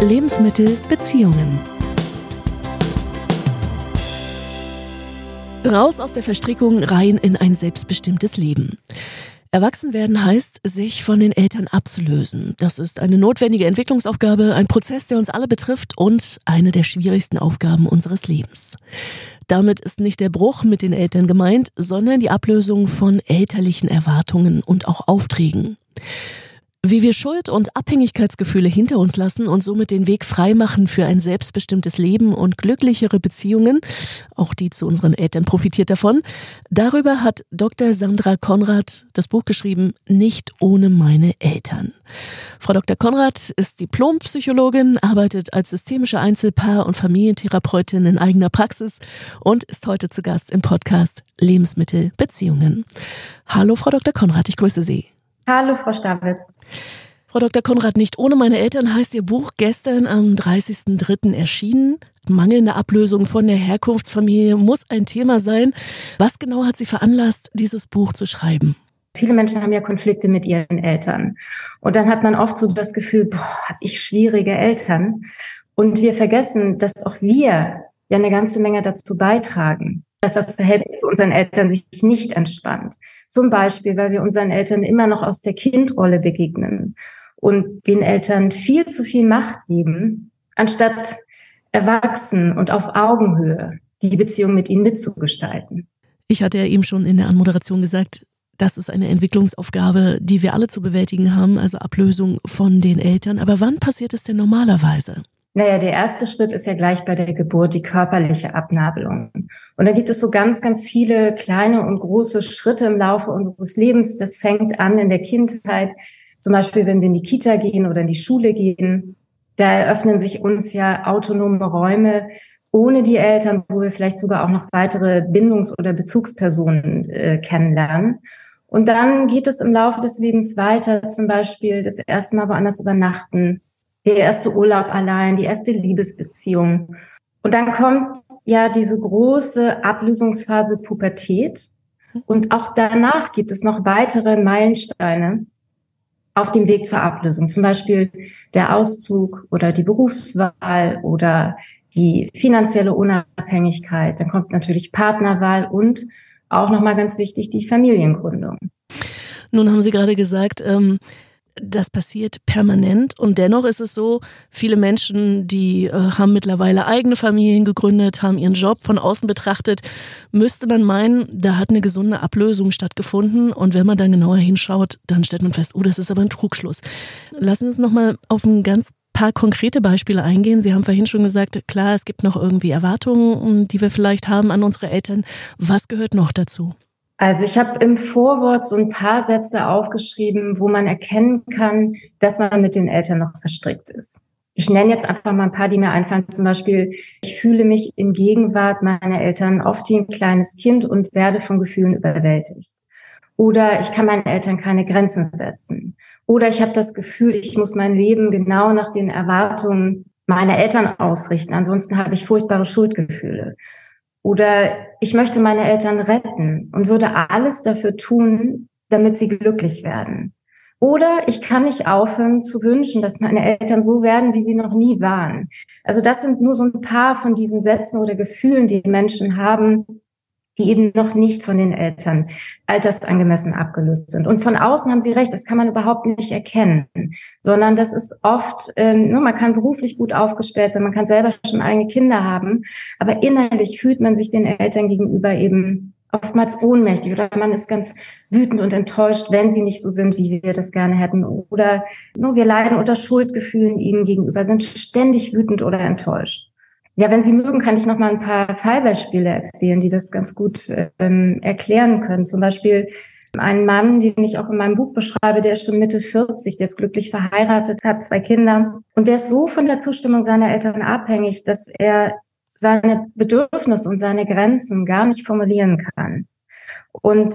Lebensmittel, Beziehungen. Raus aus der Verstrickung, rein in ein selbstbestimmtes Leben. Erwachsen werden heißt, sich von den Eltern abzulösen. Das ist eine notwendige Entwicklungsaufgabe, ein Prozess, der uns alle betrifft und eine der schwierigsten Aufgaben unseres Lebens. Damit ist nicht der Bruch mit den Eltern gemeint, sondern die Ablösung von elterlichen Erwartungen und auch Aufträgen. Wie wir Schuld und Abhängigkeitsgefühle hinter uns lassen und somit den Weg frei machen für ein selbstbestimmtes Leben und glücklichere Beziehungen, auch die zu unseren Eltern profitiert davon, darüber hat Dr. Sandra Konrad das Buch geschrieben, Nicht ohne meine Eltern. Frau Dr. Konrad ist Diplompsychologin, arbeitet als systemische Einzelpaar- und Familientherapeutin in eigener Praxis und ist heute zu Gast im Podcast Lebensmittel Beziehungen. Hallo, Frau Dr. Konrad, ich grüße Sie. Hallo, Frau Stabitz. Frau Dr. Konrad, nicht ohne meine Eltern heißt Ihr Buch gestern am 30.03. erschienen. Mangelnde Ablösung von der Herkunftsfamilie muss ein Thema sein. Was genau hat Sie veranlasst, dieses Buch zu schreiben? Viele Menschen haben ja Konflikte mit ihren Eltern. Und dann hat man oft so das Gefühl, boah, habe ich schwierige Eltern. Und wir vergessen, dass auch wir ja eine ganze Menge dazu beitragen dass das Verhältnis zu unseren Eltern sich nicht entspannt. Zum Beispiel, weil wir unseren Eltern immer noch aus der Kindrolle begegnen und den Eltern viel zu viel Macht geben, anstatt erwachsen und auf Augenhöhe die Beziehung mit ihnen mitzugestalten. Ich hatte ja eben schon in der Anmoderation gesagt, das ist eine Entwicklungsaufgabe, die wir alle zu bewältigen haben, also Ablösung von den Eltern. Aber wann passiert es denn normalerweise? Naja, der erste Schritt ist ja gleich bei der Geburt die körperliche Abnabelung. Und da gibt es so ganz, ganz viele kleine und große Schritte im Laufe unseres Lebens. Das fängt an in der Kindheit, zum Beispiel wenn wir in die Kita gehen oder in die Schule gehen. Da eröffnen sich uns ja autonome Räume ohne die Eltern, wo wir vielleicht sogar auch noch weitere Bindungs- oder Bezugspersonen äh, kennenlernen. Und dann geht es im Laufe des Lebens weiter, zum Beispiel das erste Mal woanders übernachten, der erste Urlaub allein, die erste Liebesbeziehung. Und dann kommt ja diese große Ablösungsphase Pubertät. Und auch danach gibt es noch weitere Meilensteine auf dem Weg zur Ablösung. Zum Beispiel der Auszug oder die Berufswahl oder die finanzielle Unabhängigkeit. Dann kommt natürlich Partnerwahl und auch nochmal ganz wichtig die Familiengründung. Nun haben Sie gerade gesagt, ähm, das passiert permanent und dennoch ist es so, viele Menschen, die äh, haben mittlerweile eigene Familien gegründet, haben ihren Job von außen betrachtet, müsste man meinen, da hat eine gesunde Ablösung stattgefunden und wenn man dann genauer hinschaut, dann stellt man fest, oh, das ist aber ein Trugschluss. Lassen Sie uns nochmal auf ein ganz paar konkrete Beispiele eingehen. Sie haben vorhin schon gesagt, klar, es gibt noch irgendwie Erwartungen, die wir vielleicht haben an unsere Eltern. Was gehört noch dazu? Also ich habe im Vorwort so ein paar Sätze aufgeschrieben, wo man erkennen kann, dass man mit den Eltern noch verstrickt ist. Ich nenne jetzt einfach mal ein paar, die mir einfallen. Zum Beispiel, ich fühle mich in Gegenwart meiner Eltern oft wie ein kleines Kind und werde von Gefühlen überwältigt. Oder ich kann meinen Eltern keine Grenzen setzen. Oder ich habe das Gefühl, ich muss mein Leben genau nach den Erwartungen meiner Eltern ausrichten. Ansonsten habe ich furchtbare Schuldgefühle. Oder ich möchte meine Eltern retten und würde alles dafür tun, damit sie glücklich werden. Oder ich kann nicht aufhören zu wünschen, dass meine Eltern so werden, wie sie noch nie waren. Also das sind nur so ein paar von diesen Sätzen oder Gefühlen, die Menschen haben, die eben noch nicht von den Eltern altersangemessen abgelöst sind. Und von außen haben Sie recht, das kann man überhaupt nicht erkennen, sondern das ist oft, ähm, man kann beruflich gut aufgestellt sein, man kann selber schon eigene Kinder haben, aber innerlich fühlt man sich den Eltern gegenüber eben oftmals ohnmächtig oder man ist ganz wütend und enttäuscht, wenn sie nicht so sind, wie wir das gerne hätten. Oder nur wir leiden unter Schuldgefühlen ihnen gegenüber, sind ständig wütend oder enttäuscht. Ja, wenn Sie mögen, kann ich noch mal ein paar Fallbeispiele erzählen, die das ganz gut ähm, erklären können. Zum Beispiel ein Mann, den ich auch in meinem Buch beschreibe, der ist schon Mitte 40, der ist glücklich verheiratet, hat zwei Kinder und der ist so von der Zustimmung seiner Eltern abhängig, dass er seine Bedürfnisse und seine Grenzen gar nicht formulieren kann. Und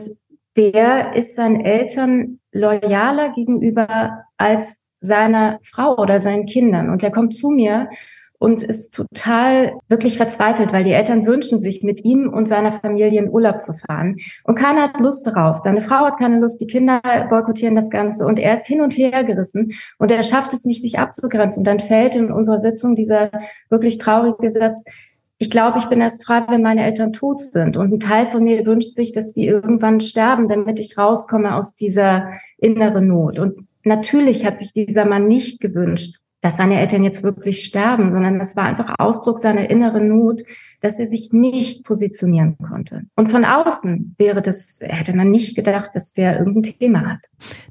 der ist seinen Eltern loyaler gegenüber als seiner Frau oder seinen Kindern. Und der kommt zu mir und ist total wirklich verzweifelt, weil die Eltern wünschen sich, mit ihm und seiner Familie in Urlaub zu fahren. Und keiner hat Lust darauf. Seine Frau hat keine Lust, die Kinder boykottieren das Ganze und er ist hin und her gerissen und er schafft es nicht, sich abzugrenzen. Und dann fällt in unserer Sitzung dieser wirklich traurige Satz, ich glaube, ich bin erst frei, wenn meine Eltern tot sind. Und ein Teil von mir wünscht sich, dass sie irgendwann sterben, damit ich rauskomme aus dieser inneren Not. Und natürlich hat sich dieser Mann nicht gewünscht, dass seine Eltern jetzt wirklich sterben, sondern das war einfach Ausdruck seiner inneren Not, dass er sich nicht positionieren konnte. Und von außen wäre das, hätte man nicht gedacht, dass der irgendein Thema hat.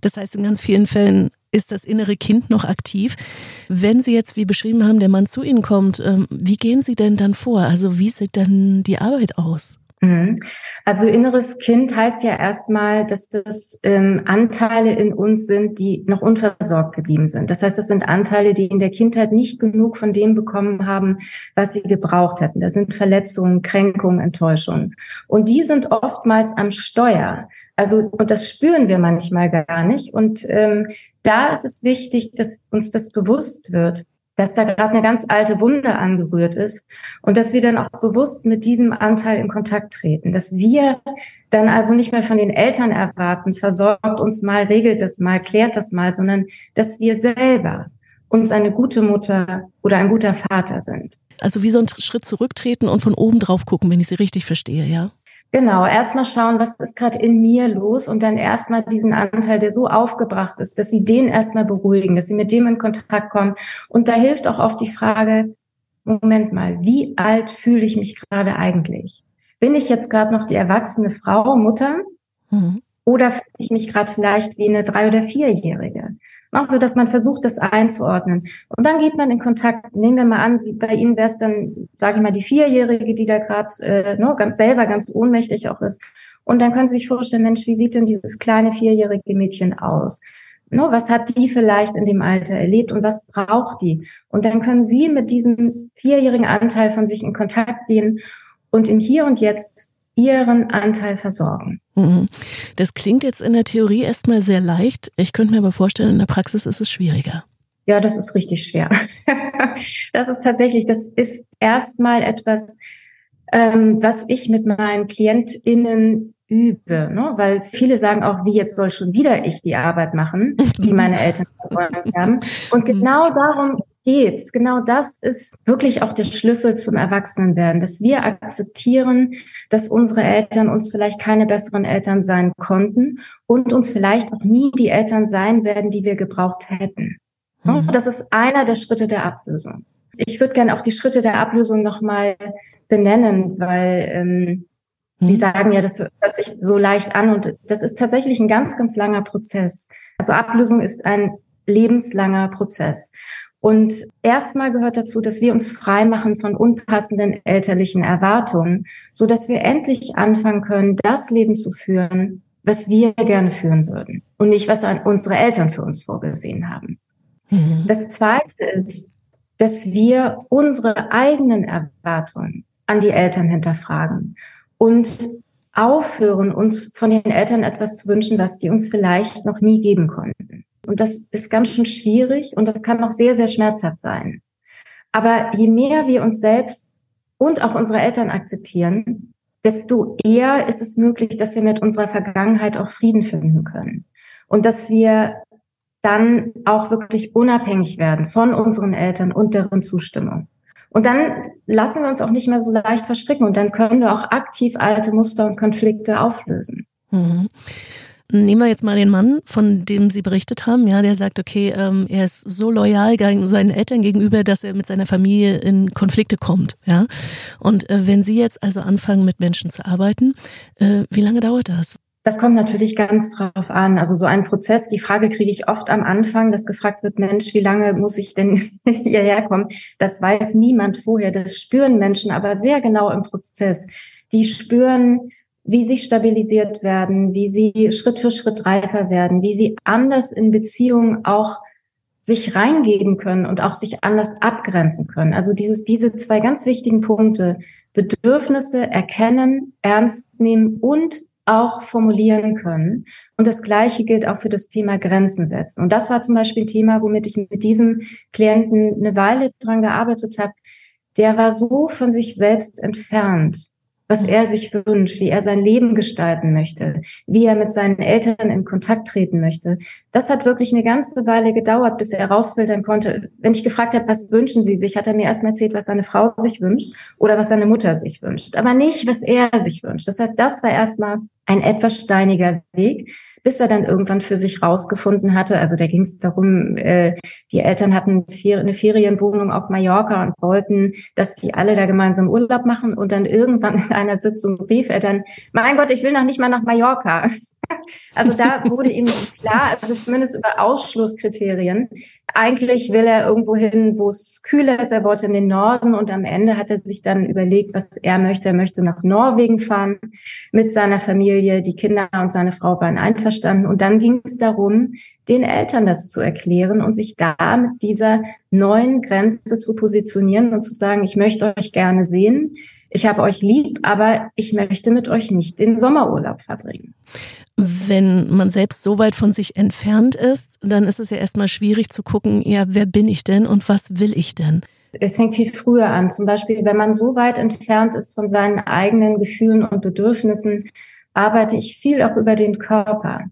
Das heißt, in ganz vielen Fällen ist das innere Kind noch aktiv. Wenn Sie jetzt, wie beschrieben haben, der Mann zu Ihnen kommt, ähm, wie gehen Sie denn dann vor? Also wie sieht dann die Arbeit aus? Mhm. Also inneres Kind heißt ja erstmal, dass das ähm, Anteile in uns sind, die noch unversorgt geblieben sind. Das heißt, das sind Anteile, die in der Kindheit nicht genug von dem bekommen haben, was sie gebraucht hätten. Das sind Verletzungen, Kränkungen, Enttäuschungen. Und die sind oftmals am Steuer. Also, und das spüren wir manchmal gar nicht. Und ähm, da ist es wichtig, dass uns das bewusst wird dass da gerade eine ganz alte Wunde angerührt ist und dass wir dann auch bewusst mit diesem Anteil in Kontakt treten, dass wir dann also nicht mehr von den Eltern erwarten, versorgt uns mal, regelt das mal, klärt das mal, sondern dass wir selber uns eine gute Mutter oder ein guter Vater sind. Also wie so ein Schritt zurücktreten und von oben drauf gucken, wenn ich Sie richtig verstehe, ja? Genau, erstmal schauen, was ist gerade in mir los und dann erstmal diesen Anteil, der so aufgebracht ist, dass sie den erstmal beruhigen, dass sie mit dem in Kontakt kommen. Und da hilft auch oft die Frage, Moment mal, wie alt fühle ich mich gerade eigentlich? Bin ich jetzt gerade noch die erwachsene Frau, Mutter? Mhm. Oder fühle ich mich gerade vielleicht wie eine drei- oder vierjährige? So dass man versucht, das einzuordnen. Und dann geht man in Kontakt. Nehmen wir mal an, Sie, bei Ihnen wäre es dann, sage ich mal, die Vierjährige, die da gerade äh, ne, ganz selber ganz ohnmächtig auch ist. Und dann können Sie sich vorstellen, Mensch, wie sieht denn dieses kleine vierjährige Mädchen aus? No, ne, was hat die vielleicht in dem Alter erlebt und was braucht die? Und dann können Sie mit diesem vierjährigen Anteil von sich in Kontakt gehen und im Hier und Jetzt ihren Anteil versorgen. Mhm. Das klingt jetzt in der Theorie erstmal sehr leicht. Ich könnte mir aber vorstellen, in der Praxis ist es schwieriger. Ja, das ist richtig schwer. das ist tatsächlich, das ist erstmal etwas, ähm, was ich mit meinen KlientInnen übe, ne? weil viele sagen auch, wie jetzt soll schon wieder ich die Arbeit machen, die meine Eltern versäumt haben. Und genau darum geht's. Genau das ist wirklich auch der Schlüssel zum Erwachsenenwerden, dass wir akzeptieren, dass unsere Eltern uns vielleicht keine besseren Eltern sein konnten und uns vielleicht auch nie die Eltern sein werden, die wir gebraucht hätten. Mhm. Das ist einer der Schritte der Ablösung. Ich würde gerne auch die Schritte der Ablösung nochmal benennen, weil ähm, Sie mhm. sagen ja, das hört sich so leicht an und das ist tatsächlich ein ganz, ganz langer Prozess. Also Ablösung ist ein lebenslanger Prozess. Und erstmal gehört dazu, dass wir uns frei machen von unpassenden elterlichen Erwartungen, so dass wir endlich anfangen können, das Leben zu führen, was wir gerne führen würden und nicht, was unsere Eltern für uns vorgesehen haben. Mhm. Das zweite ist, dass wir unsere eigenen Erwartungen an die Eltern hinterfragen und aufhören, uns von den Eltern etwas zu wünschen, was die uns vielleicht noch nie geben konnten. Und das ist ganz schön schwierig und das kann auch sehr, sehr schmerzhaft sein. Aber je mehr wir uns selbst und auch unsere Eltern akzeptieren, desto eher ist es möglich, dass wir mit unserer Vergangenheit auch Frieden finden können. Und dass wir dann auch wirklich unabhängig werden von unseren Eltern und deren Zustimmung. Und dann lassen wir uns auch nicht mehr so leicht verstricken und dann können wir auch aktiv alte Muster und Konflikte auflösen. Mhm. Nehmen wir jetzt mal den Mann, von dem Sie berichtet haben, ja, der sagt, okay, ähm, er ist so loyal seinen Eltern gegenüber, dass er mit seiner Familie in Konflikte kommt, ja. Und äh, wenn Sie jetzt also anfangen, mit Menschen zu arbeiten, äh, wie lange dauert das? Das kommt natürlich ganz drauf an. Also so ein Prozess, die Frage kriege ich oft am Anfang, dass gefragt wird, Mensch, wie lange muss ich denn hierher kommen? Das weiß niemand vorher. Das spüren Menschen aber sehr genau im Prozess. Die spüren, wie sie stabilisiert werden, wie sie Schritt für Schritt reifer werden, wie sie anders in Beziehungen auch sich reingeben können und auch sich anders abgrenzen können. Also dieses, diese zwei ganz wichtigen Punkte, Bedürfnisse erkennen, ernst nehmen und auch formulieren können. Und das Gleiche gilt auch für das Thema Grenzen setzen. Und das war zum Beispiel ein Thema, womit ich mit diesem Klienten eine Weile dran gearbeitet habe. Der war so von sich selbst entfernt, was er sich wünscht, wie er sein Leben gestalten möchte, wie er mit seinen Eltern in Kontakt treten möchte. Das hat wirklich eine ganze Weile gedauert, bis er herausfiltern konnte. Wenn ich gefragt habe, was wünschen Sie sich, hat er mir erstmal erzählt, was seine Frau sich wünscht oder was seine Mutter sich wünscht, aber nicht, was er sich wünscht. Das heißt, das war erstmal ein etwas steiniger Weg bis er dann irgendwann für sich rausgefunden hatte. Also da ging es darum, äh, die Eltern hatten eine Ferienwohnung auf Mallorca und wollten, dass die alle da gemeinsam Urlaub machen. Und dann irgendwann in einer Sitzung rief er dann, mein Gott, ich will noch nicht mal nach Mallorca. Also da wurde ihm klar, also zumindest über Ausschlusskriterien, eigentlich will er irgendwo hin, wo es kühler ist. Er wollte in den Norden und am Ende hat er sich dann überlegt, was er möchte. Er möchte nach Norwegen fahren mit seiner Familie. Die Kinder und seine Frau waren einverstanden. Und dann ging es darum, den Eltern das zu erklären und sich da mit dieser neuen Grenze zu positionieren und zu sagen, ich möchte euch gerne sehen. Ich habe euch lieb, aber ich möchte mit euch nicht den Sommerurlaub verbringen. Wenn man selbst so weit von sich entfernt ist, dann ist es ja erstmal schwierig zu gucken, ja, wer bin ich denn und was will ich denn? Es fängt viel früher an. Zum Beispiel, wenn man so weit entfernt ist von seinen eigenen Gefühlen und Bedürfnissen, arbeite ich viel auch über den Körper.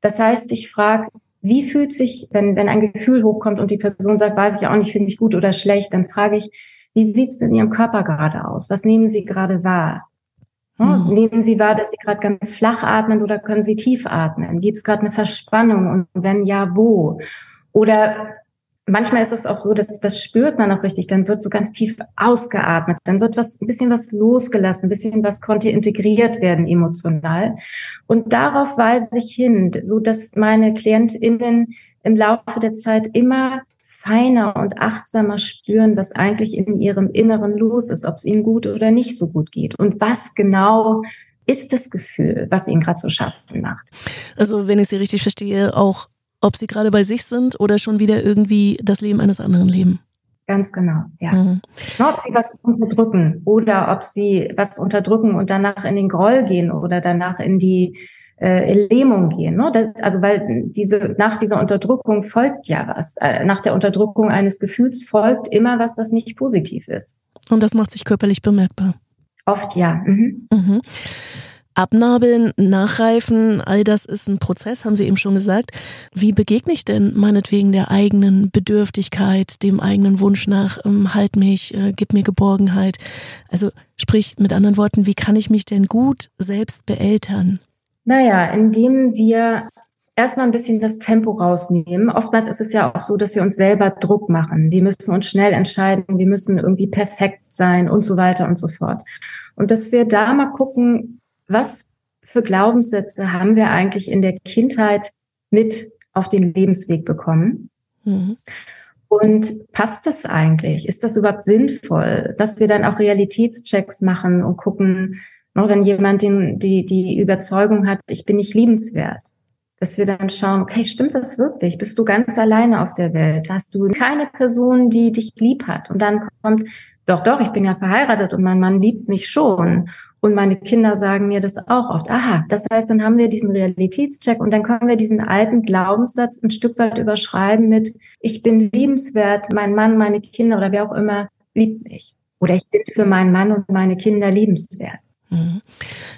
Das heißt, ich frage, wie fühlt sich, wenn, wenn ein Gefühl hochkommt und die Person sagt, weiß ich auch nicht, finde ich gut oder schlecht, dann frage ich, wie sieht es in Ihrem Körper gerade aus? Was nehmen Sie gerade wahr? Mhm. Nehmen Sie wahr, dass Sie gerade ganz flach atmen oder können Sie tief atmen? Gibt es gerade eine Verspannung und wenn ja, wo? Oder manchmal ist es auch so, dass das spürt man auch richtig, dann wird so ganz tief ausgeatmet, dann wird was, ein bisschen was losgelassen, ein bisschen was konnte integriert werden emotional. Und darauf weise ich hin, so dass meine KlientInnen im Laufe der Zeit immer feiner und achtsamer spüren, was eigentlich in ihrem Inneren los ist, ob es ihnen gut oder nicht so gut geht und was genau ist das Gefühl, was ihnen gerade so schaffen macht. Also wenn ich Sie richtig verstehe, auch ob Sie gerade bei sich sind oder schon wieder irgendwie das Leben eines anderen leben. Ganz genau, ja. Mhm. Ob sie was unterdrücken oder ob sie was unterdrücken und danach in den Groll gehen oder danach in die äh, Lähmung gehen. Ne? Das, also weil diese nach dieser Unterdrückung folgt ja was. Äh, nach der Unterdrückung eines Gefühls folgt immer was, was nicht positiv ist. Und das macht sich körperlich bemerkbar. Oft ja. Mhm. Mhm. Abnabeln, Nachreifen, all das ist ein Prozess, haben Sie eben schon gesagt. Wie begegne ich denn meinetwegen der eigenen Bedürftigkeit, dem eigenen Wunsch nach, ähm, halt mich, äh, gib mir Geborgenheit? Also sprich mit anderen Worten, wie kann ich mich denn gut selbst beeltern? Naja, indem wir erstmal ein bisschen das Tempo rausnehmen. Oftmals ist es ja auch so, dass wir uns selber Druck machen. Wir müssen uns schnell entscheiden, wir müssen irgendwie perfekt sein und so weiter und so fort. Und dass wir da mal gucken, was für Glaubenssätze haben wir eigentlich in der Kindheit mit auf den Lebensweg bekommen? Mhm. Und passt das eigentlich? Ist das überhaupt sinnvoll, dass wir dann auch Realitätschecks machen und gucken, wenn jemand den, die, die Überzeugung hat, ich bin nicht liebenswert, dass wir dann schauen, okay, stimmt das wirklich? Bist du ganz alleine auf der Welt? Hast du keine Person, die dich lieb hat? Und dann kommt, doch, doch, ich bin ja verheiratet und mein Mann liebt mich schon. Und meine Kinder sagen mir das auch oft. Aha, das heißt, dann haben wir diesen Realitätscheck und dann können wir diesen alten Glaubenssatz ein Stück weit überschreiben mit, ich bin liebenswert, mein Mann, meine Kinder oder wer auch immer liebt mich. Oder ich bin für meinen Mann und meine Kinder liebenswert. Mhm.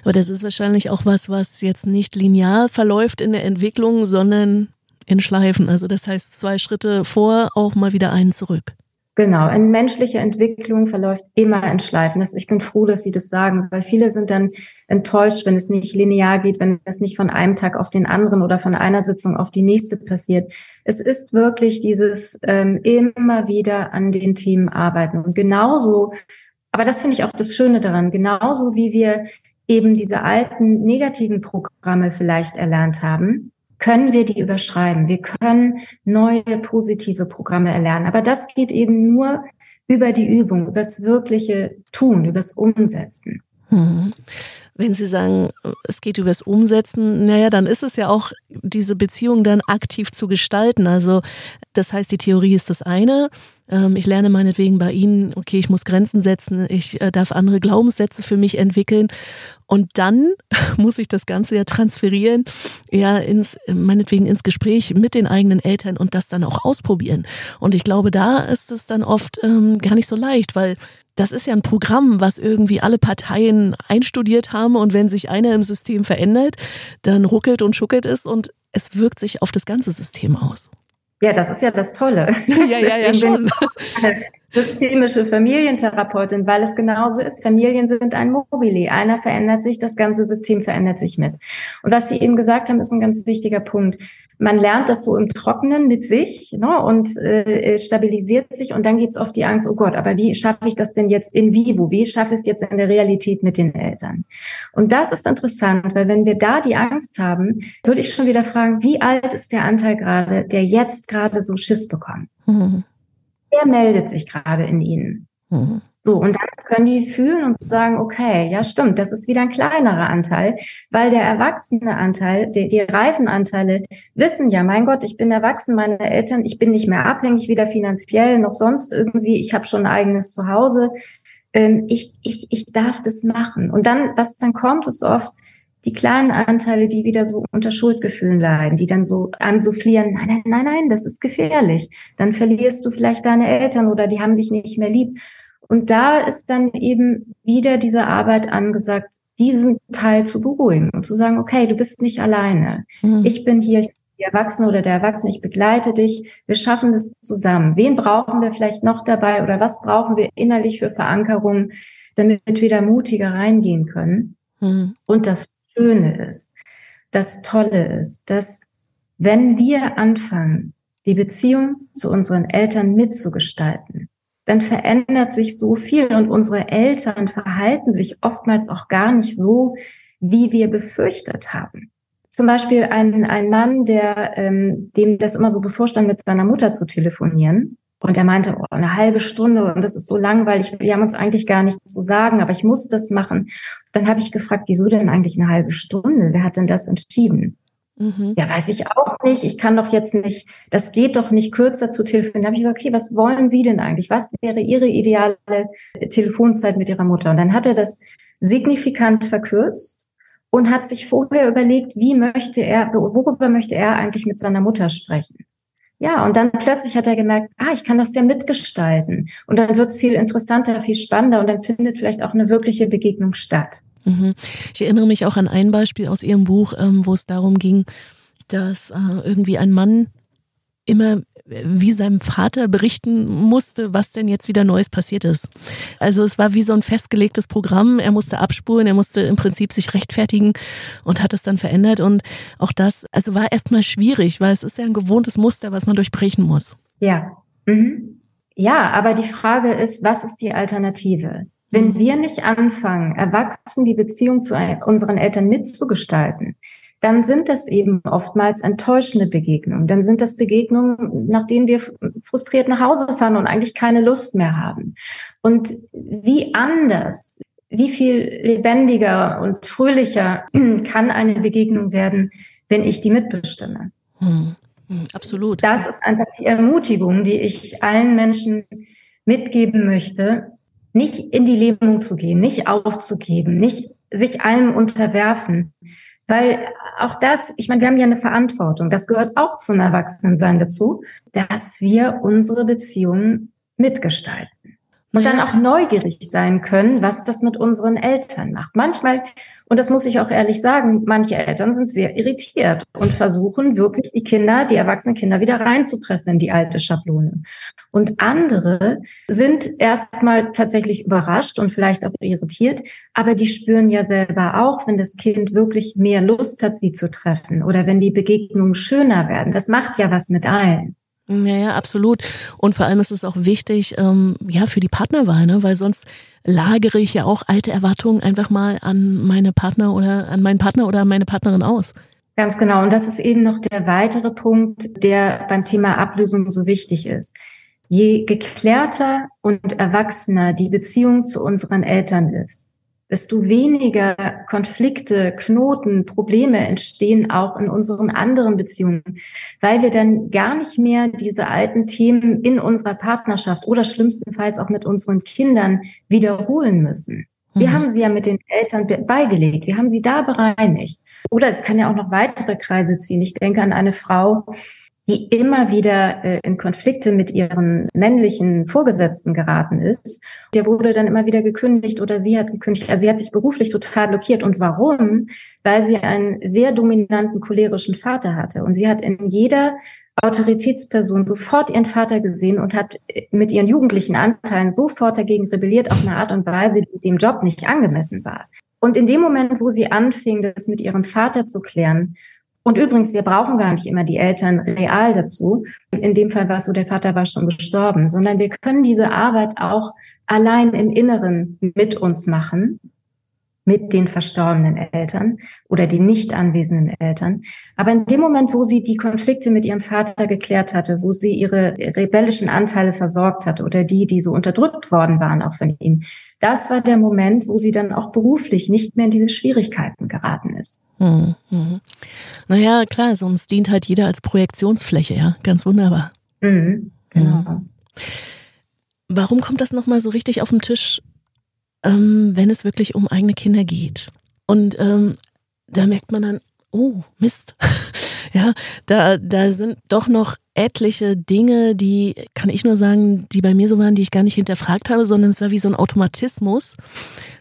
Aber das ist wahrscheinlich auch was, was jetzt nicht linear verläuft in der Entwicklung, sondern in Schleifen. Also das heißt zwei Schritte vor, auch mal wieder einen zurück. Genau, eine menschliche Entwicklung verläuft immer in Schleifen. ich bin froh, dass Sie das sagen, weil viele sind dann enttäuscht, wenn es nicht linear geht, wenn es nicht von einem Tag auf den anderen oder von einer Sitzung auf die nächste passiert. Es ist wirklich dieses ähm, immer wieder an den Themen arbeiten. Und genauso aber das finde ich auch das Schöne daran. Genauso wie wir eben diese alten negativen Programme vielleicht erlernt haben, können wir die überschreiben. Wir können neue positive Programme erlernen. Aber das geht eben nur über die Übung, über das wirkliche Tun, über das Umsetzen. Hm. wenn Sie sagen, es geht übers Umsetzen, naja, dann ist es ja auch, diese Beziehung dann aktiv zu gestalten. Also das heißt, die Theorie ist das eine. Ähm, ich lerne meinetwegen bei Ihnen, okay, ich muss Grenzen setzen, ich äh, darf andere Glaubenssätze für mich entwickeln. Und dann muss ich das Ganze ja transferieren, ja, ins, meinetwegen ins Gespräch mit den eigenen Eltern und das dann auch ausprobieren. Und ich glaube, da ist es dann oft ähm, gar nicht so leicht, weil das ist ja ein Programm, was irgendwie alle Parteien einstudiert haben und wenn sich einer im System verändert, dann ruckelt und schuckelt es und es wirkt sich auf das ganze System aus. Ja, das ist ja das Tolle. Ja, ja, ja, schon. Systemische Familientherapeutin, weil es genauso ist. Familien sind ein Mobile. Einer verändert sich, das ganze System verändert sich mit. Und was Sie eben gesagt haben, ist ein ganz wichtiger Punkt. Man lernt das so im Trockenen mit sich ne, und äh, stabilisiert sich und dann gibt's oft die Angst, oh Gott, aber wie schaffe ich das denn jetzt in vivo? Wie schaffe ich es jetzt in der Realität mit den Eltern? Und das ist interessant, weil wenn wir da die Angst haben, würde ich schon wieder fragen, wie alt ist der Anteil gerade, der jetzt gerade so Schiss bekommt? Mhm. Der meldet sich gerade in ihnen. Mhm. So, und dann können die fühlen und sagen, okay, ja stimmt, das ist wieder ein kleinerer Anteil, weil der erwachsene Anteil, die, die reifen Anteile wissen ja, mein Gott, ich bin erwachsen, meine Eltern, ich bin nicht mehr abhängig, weder finanziell noch sonst irgendwie, ich habe schon ein eigenes Zuhause, ähm, ich, ich, ich darf das machen. Und dann, was dann kommt, ist oft, die kleinen Anteile, die wieder so unter Schuldgefühlen leiden, die dann so ansoufflieren, nein, nein, nein, nein, das ist gefährlich. Dann verlierst du vielleicht deine Eltern oder die haben dich nicht mehr lieb. Und da ist dann eben wieder diese Arbeit angesagt, diesen Teil zu beruhigen und zu sagen, okay, du bist nicht alleine. Mhm. Ich bin hier, ich bin die Erwachsene oder der Erwachsene, ich begleite dich. Wir schaffen das zusammen. Wen brauchen wir vielleicht noch dabei oder was brauchen wir innerlich für Verankerung, damit wir da mutiger reingehen können? Mhm. Und das Schöne ist, das Tolle ist, dass wenn wir anfangen, die Beziehung zu unseren Eltern mitzugestalten, dann verändert sich so viel und unsere Eltern verhalten sich oftmals auch gar nicht so, wie wir befürchtet haben. Zum Beispiel ein, ein Mann, der ähm, dem das immer so bevorstand, mit seiner Mutter zu telefonieren. Und er meinte, oh, eine halbe Stunde und das ist so langweilig, wir haben uns eigentlich gar nichts zu sagen, aber ich muss das machen. Dann habe ich gefragt, wieso denn eigentlich eine halbe Stunde? Wer hat denn das entschieden? Mhm. Ja, weiß ich auch nicht. Ich kann doch jetzt nicht, das geht doch nicht kürzer zu telefonieren. Da habe ich gesagt, okay, was wollen Sie denn eigentlich? Was wäre Ihre ideale Telefonzeit mit Ihrer Mutter? Und dann hat er das signifikant verkürzt und hat sich vorher überlegt, wie möchte er, worüber möchte er eigentlich mit seiner Mutter sprechen? Ja, und dann plötzlich hat er gemerkt, ah, ich kann das ja mitgestalten. Und dann wird es viel interessanter, viel spannender und dann findet vielleicht auch eine wirkliche Begegnung statt. Mhm. Ich erinnere mich auch an ein Beispiel aus Ihrem Buch, ähm, wo es darum ging, dass äh, irgendwie ein Mann immer wie seinem Vater berichten musste, was denn jetzt wieder Neues passiert ist. Also es war wie so ein festgelegtes Programm. Er musste abspulen, er musste im Prinzip sich rechtfertigen und hat es dann verändert. Und auch das, also war erstmal schwierig, weil es ist ja ein gewohntes Muster, was man durchbrechen muss. Ja. Mhm. Ja, aber die Frage ist, was ist die Alternative? Wenn wir nicht anfangen, erwachsen die Beziehung zu unseren Eltern mitzugestalten, dann sind das eben oftmals enttäuschende Begegnungen. Dann sind das Begegnungen, nach denen wir frustriert nach Hause fahren und eigentlich keine Lust mehr haben. Und wie anders, wie viel lebendiger und fröhlicher kann eine Begegnung werden, wenn ich die mitbestimme? Hm, hm, absolut. Das ist einfach die Ermutigung, die ich allen Menschen mitgeben möchte, nicht in die Lähmung zu gehen, nicht aufzugeben, nicht sich allem unterwerfen. Weil auch das, ich meine, wir haben ja eine Verantwortung, das gehört auch zum Erwachsenensein dazu, dass wir unsere Beziehungen mitgestalten. Und dann auch neugierig sein können, was das mit unseren Eltern macht. Manchmal, und das muss ich auch ehrlich sagen, manche Eltern sind sehr irritiert und versuchen wirklich die Kinder, die erwachsenen Kinder wieder reinzupressen in die alte Schablone. Und andere sind erstmal tatsächlich überrascht und vielleicht auch irritiert, aber die spüren ja selber auch, wenn das Kind wirklich mehr Lust hat, sie zu treffen oder wenn die Begegnungen schöner werden. Das macht ja was mit allen. Ja, ja, absolut. Und vor allem ist es auch wichtig, ähm, ja, für die Partnerwahl, ne? weil sonst lagere ich ja auch alte Erwartungen einfach mal an meine Partner oder an meinen Partner oder an meine Partnerin aus. Ganz genau. Und das ist eben noch der weitere Punkt, der beim Thema Ablösung so wichtig ist. Je geklärter und erwachsener die Beziehung zu unseren Eltern ist, desto weniger Konflikte, Knoten, Probleme entstehen auch in unseren anderen Beziehungen, weil wir dann gar nicht mehr diese alten Themen in unserer Partnerschaft oder schlimmstenfalls auch mit unseren Kindern wiederholen müssen. Wir mhm. haben sie ja mit den Eltern beigelegt. Wir haben sie da bereinigt. Oder es kann ja auch noch weitere Kreise ziehen. Ich denke an eine Frau, die immer wieder äh, in Konflikte mit ihren männlichen Vorgesetzten geraten ist. Der wurde dann immer wieder gekündigt oder sie hat gekündigt. Also sie hat sich beruflich total blockiert. Und warum? Weil sie einen sehr dominanten cholerischen Vater hatte. Und sie hat in jeder Autoritätsperson sofort ihren Vater gesehen und hat mit ihren jugendlichen Anteilen sofort dagegen rebelliert auf eine Art und Weise, die dem Job nicht angemessen war. Und in dem Moment, wo sie anfing, das mit ihrem Vater zu klären, und übrigens, wir brauchen gar nicht immer die Eltern real dazu. In dem Fall war es so, der Vater war schon gestorben, sondern wir können diese Arbeit auch allein im Inneren mit uns machen mit den verstorbenen Eltern oder den nicht anwesenden Eltern. Aber in dem Moment, wo sie die Konflikte mit ihrem Vater geklärt hatte, wo sie ihre rebellischen Anteile versorgt hatte oder die, die so unterdrückt worden waren, auch von ihm, das war der Moment, wo sie dann auch beruflich nicht mehr in diese Schwierigkeiten geraten ist. Hm, hm. Naja, klar, sonst dient halt jeder als Projektionsfläche, ja, ganz wunderbar. Mhm, genau. Hm. Warum kommt das nochmal so richtig auf den Tisch ähm, wenn es wirklich um eigene Kinder geht. Und ähm, da merkt man dann, oh, Mist. ja, da, da sind doch noch etliche Dinge, die, kann ich nur sagen, die bei mir so waren, die ich gar nicht hinterfragt habe, sondern es war wie so ein Automatismus.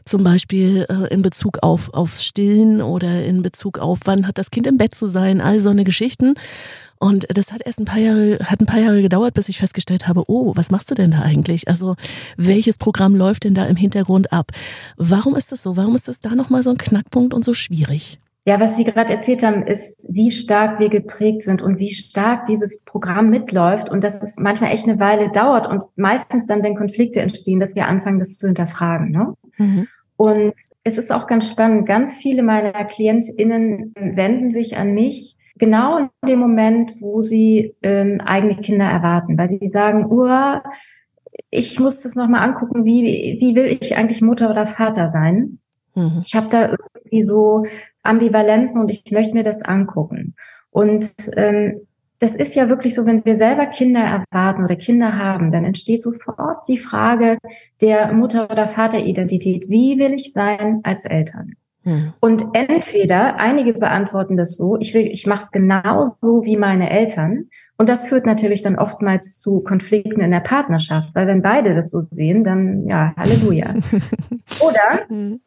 Zum Beispiel äh, in Bezug auf, aufs Stillen oder in Bezug auf, wann hat das Kind im Bett zu sein, all so eine Geschichten. Und das hat erst ein paar Jahre, hat ein paar Jahre gedauert, bis ich festgestellt habe, oh, was machst du denn da eigentlich? Also, welches Programm läuft denn da im Hintergrund ab? Warum ist das so? Warum ist das da nochmal so ein Knackpunkt und so schwierig? Ja, was Sie gerade erzählt haben, ist, wie stark wir geprägt sind und wie stark dieses Programm mitläuft und dass es manchmal echt eine Weile dauert und meistens dann, wenn Konflikte entstehen, dass wir anfangen, das zu hinterfragen. Ne? Mhm. Und es ist auch ganz spannend. Ganz viele meiner KlientInnen wenden sich an mich, genau in dem Moment, wo sie ähm, eigene Kinder erwarten, weil sie sagen, uh, ich muss das nochmal angucken, wie, wie will ich eigentlich Mutter oder Vater sein? Mhm. Ich habe da irgendwie so Ambivalenzen und ich möchte mir das angucken. Und ähm, das ist ja wirklich so, wenn wir selber Kinder erwarten oder Kinder haben, dann entsteht sofort die Frage der Mutter- oder Vateridentität. Wie will ich sein als Eltern? Und entweder einige beantworten das so, ich will, ich mache es genauso wie meine Eltern. Und das führt natürlich dann oftmals zu Konflikten in der Partnerschaft, weil wenn beide das so sehen, dann ja, Halleluja. Oder mhm.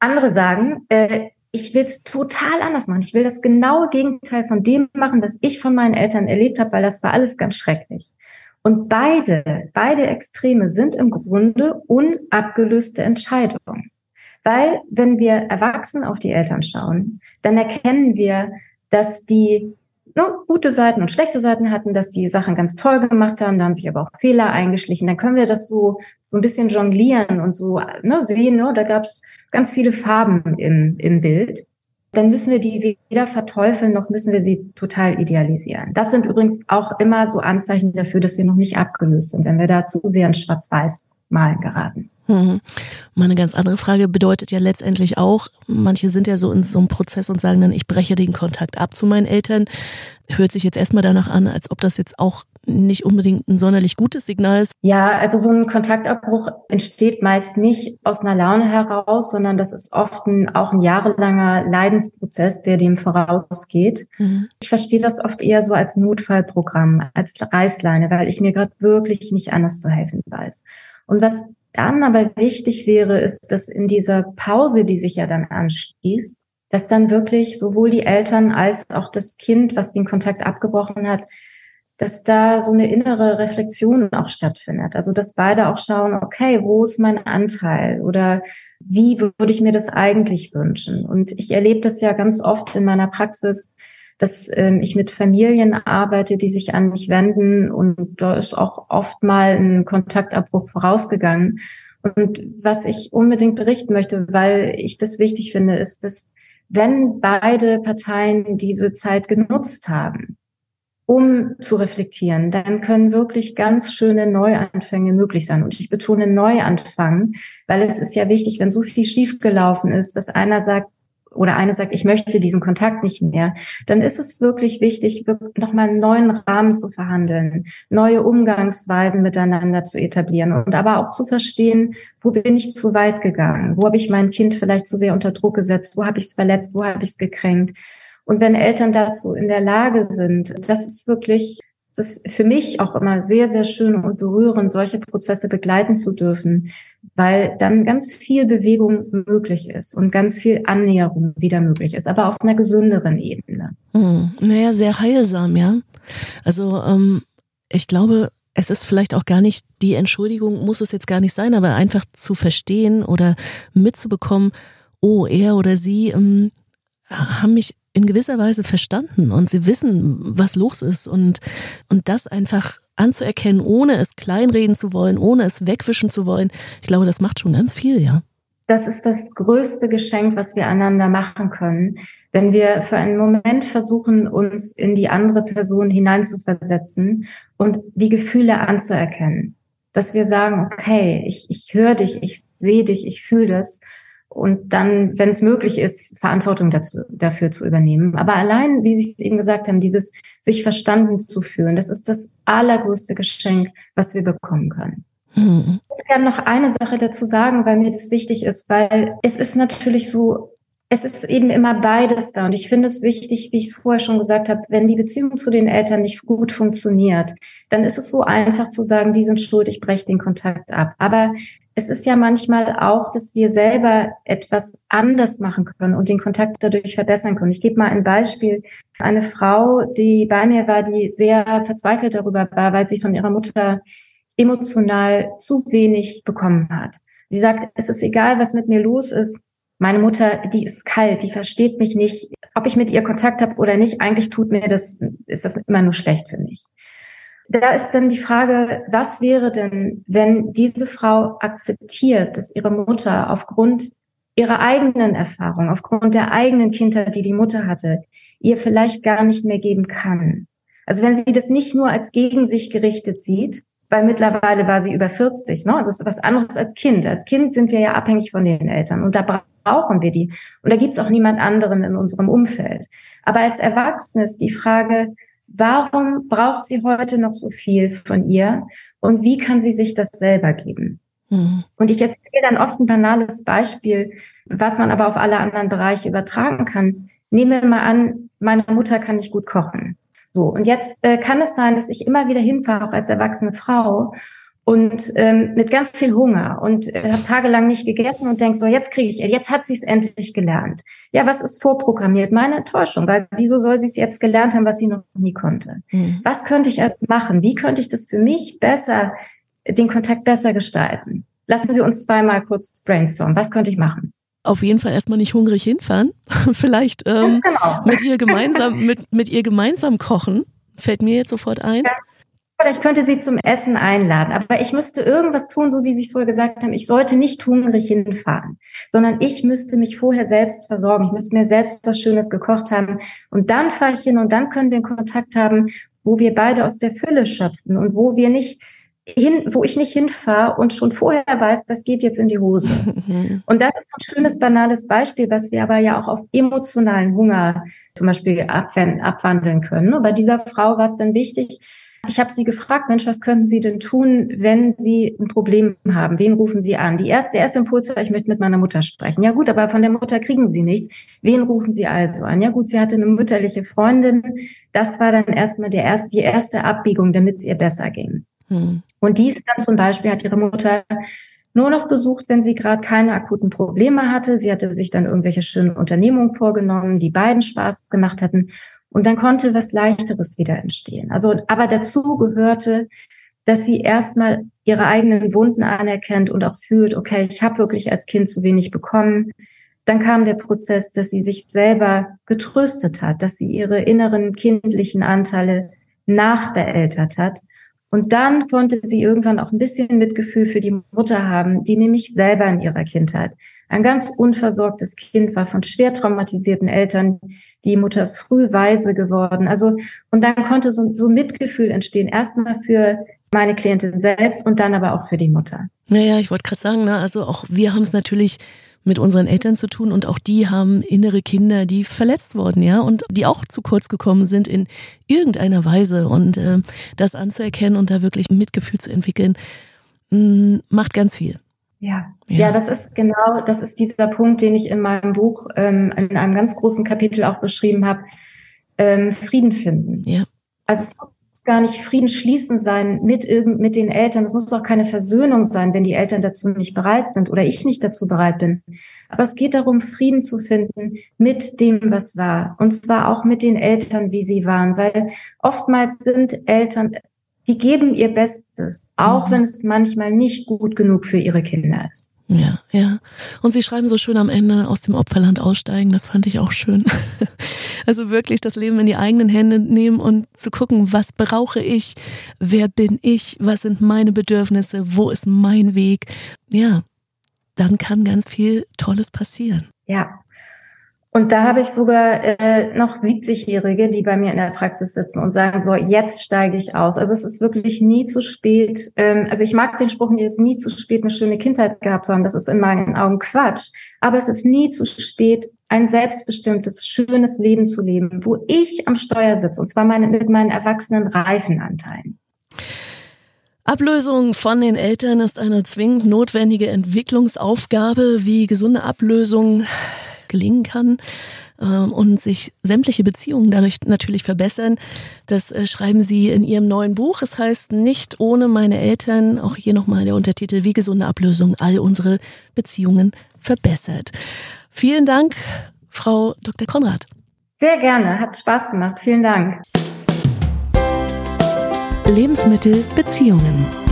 andere sagen, äh, ich will es total anders machen. Ich will das genaue Gegenteil von dem machen, was ich von meinen Eltern erlebt habe, weil das war alles ganz schrecklich. Und beide, beide Extreme sind im Grunde unabgelöste Entscheidungen. Weil wenn wir erwachsen auf die Eltern schauen, dann erkennen wir, dass die ne, gute Seiten und schlechte Seiten hatten, dass die Sachen ganz toll gemacht haben, da haben sich aber auch Fehler eingeschlichen. Dann können wir das so so ein bisschen jonglieren und so ne, sehen, ne, da gab es ganz viele Farben im, im Bild. Dann müssen wir die weder verteufeln, noch müssen wir sie total idealisieren. Das sind übrigens auch immer so Anzeichen dafür, dass wir noch nicht abgelöst sind, wenn wir da zu sehr in Schwarz-Weiß malen geraten. Hm. Mal eine ganz andere Frage bedeutet ja letztendlich auch, manche sind ja so in so einem Prozess und sagen dann, ich breche den Kontakt ab zu meinen Eltern. Hört sich jetzt erstmal danach an, als ob das jetzt auch nicht unbedingt ein sonderlich gutes Signal ist. Ja, also so ein Kontaktabbruch entsteht meist nicht aus einer Laune heraus, sondern das ist oft ein, auch ein jahrelanger Leidensprozess, der dem vorausgeht. Mhm. Ich verstehe das oft eher so als Notfallprogramm, als Reißleine, weil ich mir gerade wirklich nicht anders zu helfen weiß. Und was dann aber wichtig wäre, ist, dass in dieser Pause, die sich ja dann anschließt, dass dann wirklich sowohl die Eltern als auch das Kind, was den Kontakt abgebrochen hat, dass da so eine innere Reflexion auch stattfindet. Also dass beide auch schauen, okay, wo ist mein Anteil oder wie würde ich mir das eigentlich wünschen? Und ich erlebe das ja ganz oft in meiner Praxis, dass ähm, ich mit Familien arbeite, die sich an mich wenden und da ist auch oft mal ein Kontaktabbruch vorausgegangen. Und was ich unbedingt berichten möchte, weil ich das wichtig finde, ist, dass wenn beide Parteien diese Zeit genutzt haben, um zu reflektieren, dann können wirklich ganz schöne Neuanfänge möglich sein. Und ich betone Neuanfang, weil es ist ja wichtig, wenn so viel schiefgelaufen ist, dass einer sagt, oder eine sagt, ich möchte diesen Kontakt nicht mehr, dann ist es wirklich wichtig, nochmal einen neuen Rahmen zu verhandeln, neue Umgangsweisen miteinander zu etablieren und aber auch zu verstehen, wo bin ich zu weit gegangen, wo habe ich mein Kind vielleicht zu sehr unter Druck gesetzt, wo habe ich es verletzt, wo habe ich es gekränkt. Und wenn Eltern dazu in der Lage sind, das ist wirklich, das ist für mich auch immer sehr, sehr schön und berührend, solche Prozesse begleiten zu dürfen, weil dann ganz viel Bewegung möglich ist und ganz viel Annäherung wieder möglich ist, aber auf einer gesünderen Ebene. Hm, naja, sehr heilsam, ja. Also ähm, ich glaube, es ist vielleicht auch gar nicht die Entschuldigung, muss es jetzt gar nicht sein, aber einfach zu verstehen oder mitzubekommen, oh, er oder sie ähm, haben mich in gewisser Weise verstanden und sie wissen, was los ist und, und das einfach anzuerkennen, ohne es kleinreden zu wollen, ohne es wegwischen zu wollen. Ich glaube, das macht schon ganz viel, ja. Das ist das größte Geschenk, was wir einander machen können, wenn wir für einen Moment versuchen, uns in die andere Person hineinzuversetzen und die Gefühle anzuerkennen. Dass wir sagen, okay, ich, ich höre dich, ich sehe dich, ich fühle das und dann, wenn es möglich ist, Verantwortung dazu, dafür zu übernehmen. Aber allein, wie Sie es eben gesagt haben, dieses sich verstanden zu fühlen, das ist das allergrößte Geschenk, was wir bekommen können. Mhm. Ich kann noch eine Sache dazu sagen, weil mir das wichtig ist, weil es ist natürlich so, es ist eben immer beides da. Und ich finde es wichtig, wie ich es vorher schon gesagt habe, wenn die Beziehung zu den Eltern nicht gut funktioniert, dann ist es so einfach zu sagen, die sind schuld, ich breche den Kontakt ab. Aber es ist ja manchmal auch, dass wir selber etwas anders machen können und den Kontakt dadurch verbessern können. Ich gebe mal ein Beispiel. Eine Frau, die bei mir war, die sehr verzweifelt darüber war, weil sie von ihrer Mutter emotional zu wenig bekommen hat. Sie sagt, es ist egal, was mit mir los ist. Meine Mutter, die ist kalt, die versteht mich nicht. Ob ich mit ihr Kontakt habe oder nicht, eigentlich tut mir das, ist das immer nur schlecht für mich. Da ist dann die Frage, was wäre denn, wenn diese Frau akzeptiert, dass ihre Mutter aufgrund ihrer eigenen Erfahrung, aufgrund der eigenen Kindheit, die die Mutter hatte, ihr vielleicht gar nicht mehr geben kann. Also wenn sie das nicht nur als gegen sich gerichtet sieht, weil mittlerweile war sie über 40, ne? Also es ist was anderes als Kind. Als Kind sind wir ja abhängig von den Eltern und da brauchen wir die. Und da gibt's auch niemand anderen in unserem Umfeld. Aber als Erwachsene ist die Frage, Warum braucht sie heute noch so viel von ihr? Und wie kann sie sich das selber geben? Mhm. Und ich erzähle dann oft ein banales Beispiel, was man aber auf alle anderen Bereiche übertragen kann. Nehmen wir mal an, meine Mutter kann nicht gut kochen. So, und jetzt äh, kann es sein, dass ich immer wieder hinfahre, auch als erwachsene Frau, und ähm, mit ganz viel Hunger und äh, habe tagelang nicht gegessen und denk so, jetzt kriege ich, jetzt hat sie es endlich gelernt. Ja, was ist vorprogrammiert? Meine Enttäuschung, weil wieso soll sie es jetzt gelernt haben, was sie noch nie konnte? Mhm. Was könnte ich also machen? Wie könnte ich das für mich besser, den Kontakt besser gestalten? Lassen Sie uns zweimal kurz brainstormen. Was könnte ich machen? Auf jeden Fall erstmal nicht hungrig hinfahren. Vielleicht ähm, genau. mit ihr gemeinsam, mit, mit ihr gemeinsam kochen. Fällt mir jetzt sofort ein. Oder ich könnte sie zum Essen einladen, aber ich müsste irgendwas tun, so wie Sie es vorher gesagt haben. Ich sollte nicht hungrig hinfahren, sondern ich müsste mich vorher selbst versorgen. Ich müsste mir selbst was Schönes gekocht haben. Und dann fahre ich hin und dann können wir einen Kontakt haben, wo wir beide aus der Fülle schöpfen und wo wir nicht hin, wo ich nicht hinfahre und schon vorher weiß, das geht jetzt in die Hose. Und das ist ein schönes, banales Beispiel, was wir aber ja auch auf emotionalen Hunger zum Beispiel abwandeln können. Und bei dieser Frau war es dann wichtig, ich habe sie gefragt, Mensch, was könnten Sie denn tun, wenn Sie ein Problem haben? Wen rufen Sie an? Die erste, der erste Impuls war, ich möchte mit meiner Mutter sprechen. Ja gut, aber von der Mutter kriegen Sie nichts. Wen rufen Sie also an? Ja gut, sie hatte eine mütterliche Freundin. Das war dann erstmal der erste, die erste Abbiegung, damit es ihr besser ging. Hm. Und dies dann zum Beispiel hat ihre Mutter nur noch besucht, wenn sie gerade keine akuten Probleme hatte. Sie hatte sich dann irgendwelche schönen Unternehmungen vorgenommen, die beiden Spaß gemacht hatten. Und dann konnte was Leichteres wieder entstehen. Also, aber dazu gehörte, dass sie erstmal ihre eigenen Wunden anerkennt und auch fühlt, okay, ich habe wirklich als Kind zu wenig bekommen. Dann kam der Prozess, dass sie sich selber getröstet hat, dass sie ihre inneren kindlichen Anteile nachbeeltert hat. Und dann konnte sie irgendwann auch ein bisschen Mitgefühl für die Mutter haben, die nämlich selber in ihrer Kindheit ein ganz unversorgtes Kind war von schwer traumatisierten Eltern. Die Mutter ist früh weise geworden. Also, und dann konnte so, so Mitgefühl entstehen. Erstmal für meine Klientin selbst und dann aber auch für die Mutter. Naja, ich wollte gerade sagen, ne, also auch wir haben es natürlich mit unseren Eltern zu tun und auch die haben innere Kinder, die verletzt wurden, ja, und die auch zu kurz gekommen sind in irgendeiner Weise und äh, das anzuerkennen und da wirklich Mitgefühl zu entwickeln, mh, mm, macht ganz viel. Ja. ja, ja, das ist genau, das ist dieser Punkt, den ich in meinem Buch ähm, in einem ganz großen Kapitel auch beschrieben habe. Ähm, Frieden finden. Ja. Also es muss gar nicht Frieden schließen sein mit irgend, mit den Eltern. Es muss auch keine Versöhnung sein, wenn die Eltern dazu nicht bereit sind oder ich nicht dazu bereit bin. Aber es geht darum, Frieden zu finden mit dem, was war. Und zwar auch mit den Eltern, wie sie waren, weil oftmals sind Eltern die geben ihr Bestes, auch mhm. wenn es manchmal nicht gut genug für ihre Kinder ist. Ja, ja. Und Sie schreiben so schön am Ende aus dem Opferland aussteigen, das fand ich auch schön. Also wirklich das Leben in die eigenen Hände nehmen und zu gucken, was brauche ich, wer bin ich, was sind meine Bedürfnisse, wo ist mein Weg. Ja, dann kann ganz viel Tolles passieren. Ja, und da habe ich sogar äh, noch 70-Jährige, die bei mir in der Praxis sitzen und sagen, so, jetzt steige ich aus. Also es ist wirklich nie zu spät. Ähm, also ich mag den Spruch, es ist nie zu spät, eine schöne Kindheit gehabt zu haben. Das ist in meinen Augen Quatsch. Aber es ist nie zu spät, ein selbstbestimmtes, schönes Leben zu leben, wo ich am Steuer sitze, und zwar meine, mit meinen erwachsenen Reifenanteilen. Ablösung von den Eltern ist eine zwingend notwendige Entwicklungsaufgabe, wie gesunde Ablösung gelingen kann ähm, und sich sämtliche Beziehungen dadurch natürlich verbessern. Das äh, schreiben Sie in Ihrem neuen Buch. Es heißt Nicht ohne meine Eltern, auch hier nochmal der Untertitel, wie gesunde Ablösung all unsere Beziehungen verbessert. Vielen Dank, Frau Dr. Konrad. Sehr gerne, hat Spaß gemacht. Vielen Dank. Lebensmittel Beziehungen.